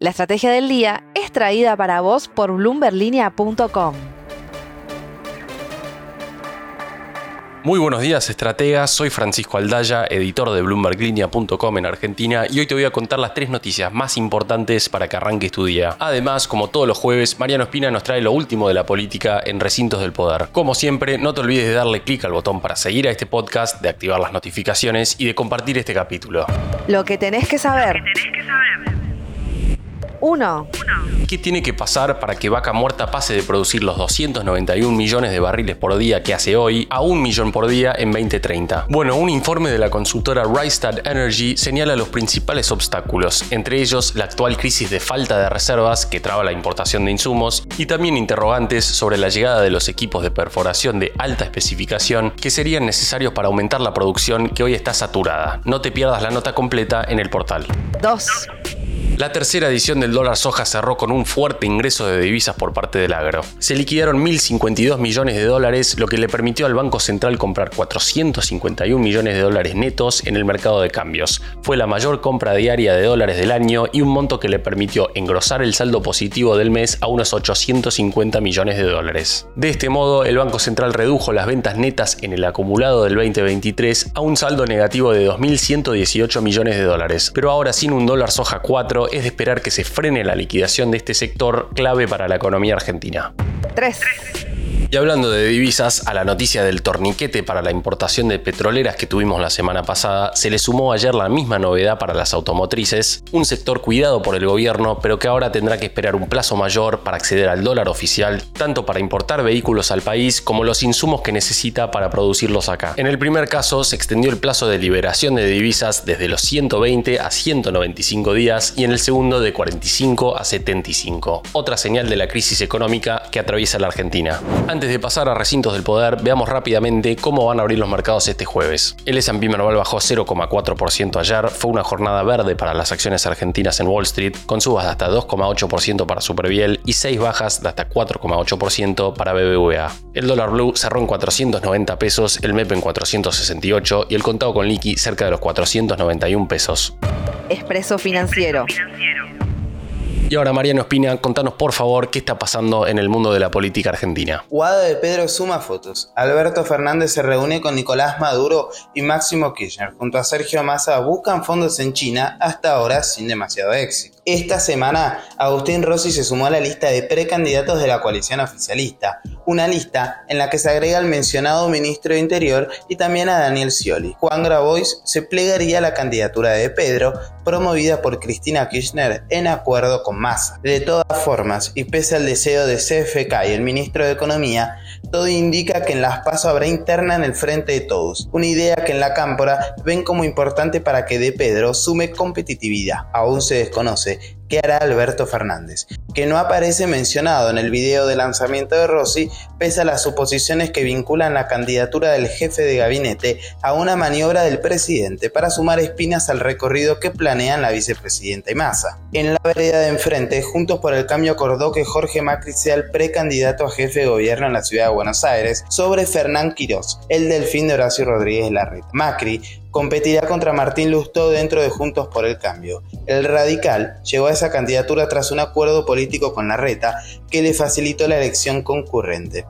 La estrategia del día es traída para vos por bloomberlinia.com. Muy buenos días, estrategas. Soy Francisco Aldaya, editor de BloombergLinea.com en Argentina, y hoy te voy a contar las tres noticias más importantes para que arranques tu día. Además, como todos los jueves, Mariano Espina nos trae lo último de la política en recintos del poder. Como siempre, no te olvides de darle clic al botón para seguir a este podcast, de activar las notificaciones y de compartir este capítulo. Lo que tenés que saber. 1. ¿Qué tiene que pasar para que Vaca Muerta pase de producir los 291 millones de barriles por día que hace hoy a un millón por día en 2030? Bueno, un informe de la consultora Rystad Energy señala los principales obstáculos, entre ellos la actual crisis de falta de reservas que traba la importación de insumos y también interrogantes sobre la llegada de los equipos de perforación de alta especificación que serían necesarios para aumentar la producción que hoy está saturada. No te pierdas la nota completa en el portal. 2. La tercera edición del dólar soja cerró con un fuerte ingreso de divisas por parte del agro. Se liquidaron 1.052 millones de dólares, lo que le permitió al Banco Central comprar 451 millones de dólares netos en el mercado de cambios. Fue la mayor compra diaria de dólares del año y un monto que le permitió engrosar el saldo positivo del mes a unos 850 millones de dólares. De este modo, el Banco Central redujo las ventas netas en el acumulado del 2023 a un saldo negativo de 2.118 millones de dólares, pero ahora sin un dólar soja 4 es de esperar que se frene la liquidación de este sector clave para la economía argentina. 3. Y hablando de divisas, a la noticia del torniquete para la importación de petroleras que tuvimos la semana pasada, se le sumó ayer la misma novedad para las automotrices, un sector cuidado por el gobierno, pero que ahora tendrá que esperar un plazo mayor para acceder al dólar oficial, tanto para importar vehículos al país como los insumos que necesita para producirlos acá. En el primer caso, se extendió el plazo de liberación de divisas desde los 120 a 195 días y en el segundo de 45 a 75. Otra señal de la crisis económica que atraviesa la Argentina. De pasar a recintos del poder, veamos rápidamente cómo van a abrir los mercados este jueves. El S&P Merval bajó 0,4% ayer, fue una jornada verde para las acciones argentinas en Wall Street, con subas de hasta 2,8% para Superviel y 6 bajas de hasta 4,8% para BBVA. El dólar blue cerró en 490 pesos, el MEP en 468 y el contado con liqui cerca de los 491 pesos. Expreso financiero. Y ahora, Mariano Espina, contanos por favor qué está pasando en el mundo de la política argentina. Guado de Pedro suma fotos. Alberto Fernández se reúne con Nicolás Maduro y Máximo Kirchner. Junto a Sergio Massa buscan fondos en China, hasta ahora sin demasiado éxito. Esta semana, Agustín Rossi se sumó a la lista de precandidatos de la coalición oficialista, una lista en la que se agrega al mencionado ministro de Interior y también a Daniel Scioli. Juan Grabois se plegaría a la candidatura de Pedro, promovida por Cristina Kirchner en acuerdo con De todas formas, y pese al deseo de CFK y el ministro de Economía, todo indica que en las PASO habrá interna en el frente de todos, una idea que en la cámpora ven como importante para que De Pedro sume competitividad. Aún se desconoce qué hará Alberto Fernández, que no aparece mencionado en el video de lanzamiento de Rossi, pese a las suposiciones que vinculan la candidatura del jefe de gabinete a una maniobra del presidente para sumar espinas al recorrido que planean la vicepresidenta y Massa. En la vereda de enfrente, Juntos por el Cambio acordó que Jorge Macri sea el precandidato a jefe de gobierno en la ciudad de Buenos Aires sobre Fernán Quirós, el delfín de Horacio Rodríguez Larreta. Macri competirá contra Martín Lustó dentro de Juntos por el Cambio. El radical llegó a esa candidatura tras un acuerdo político con Larreta que le facilitó la elección concurrente.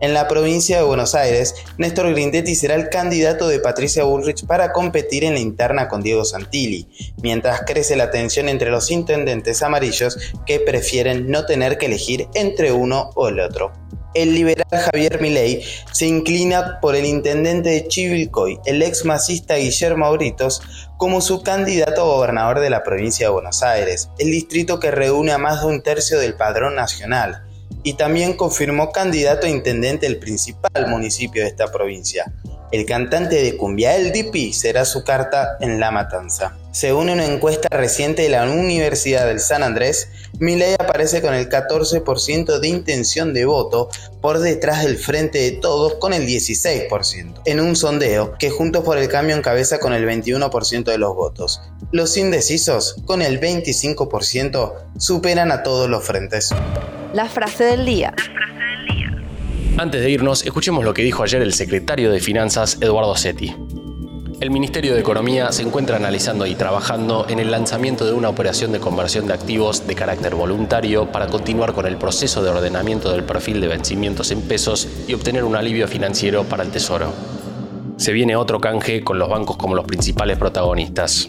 En la provincia de Buenos Aires, Néstor Grindetti será el candidato de Patricia Bullrich para competir en la interna con Diego Santilli, mientras crece la tensión entre los intendentes amarillos que prefieren no tener que elegir entre uno o el otro el liberal Javier Milei se inclina por el intendente de Chivilcoy, el ex masista Guillermo Auritos, como su candidato a gobernador de la provincia de Buenos Aires, el distrito que reúne a más de un tercio del padrón nacional, y también confirmó candidato a intendente del principal municipio de esta provincia, el cantante de cumbia El Dipi será su carta en La Matanza. Según una encuesta reciente de la Universidad del San Andrés, Milei aparece con el 14% de intención de voto por detrás del frente de todos con el 16%, en un sondeo que Juntos por el Cambio encabeza con el 21% de los votos. Los indecisos, con el 25%, superan a todos los frentes. La frase del día. Antes de irnos, escuchemos lo que dijo ayer el secretario de Finanzas Eduardo Setti. El Ministerio de Economía se encuentra analizando y trabajando en el lanzamiento de una operación de conversión de activos de carácter voluntario para continuar con el proceso de ordenamiento del perfil de vencimientos en pesos y obtener un alivio financiero para el Tesoro. Se viene otro canje con los bancos como los principales protagonistas.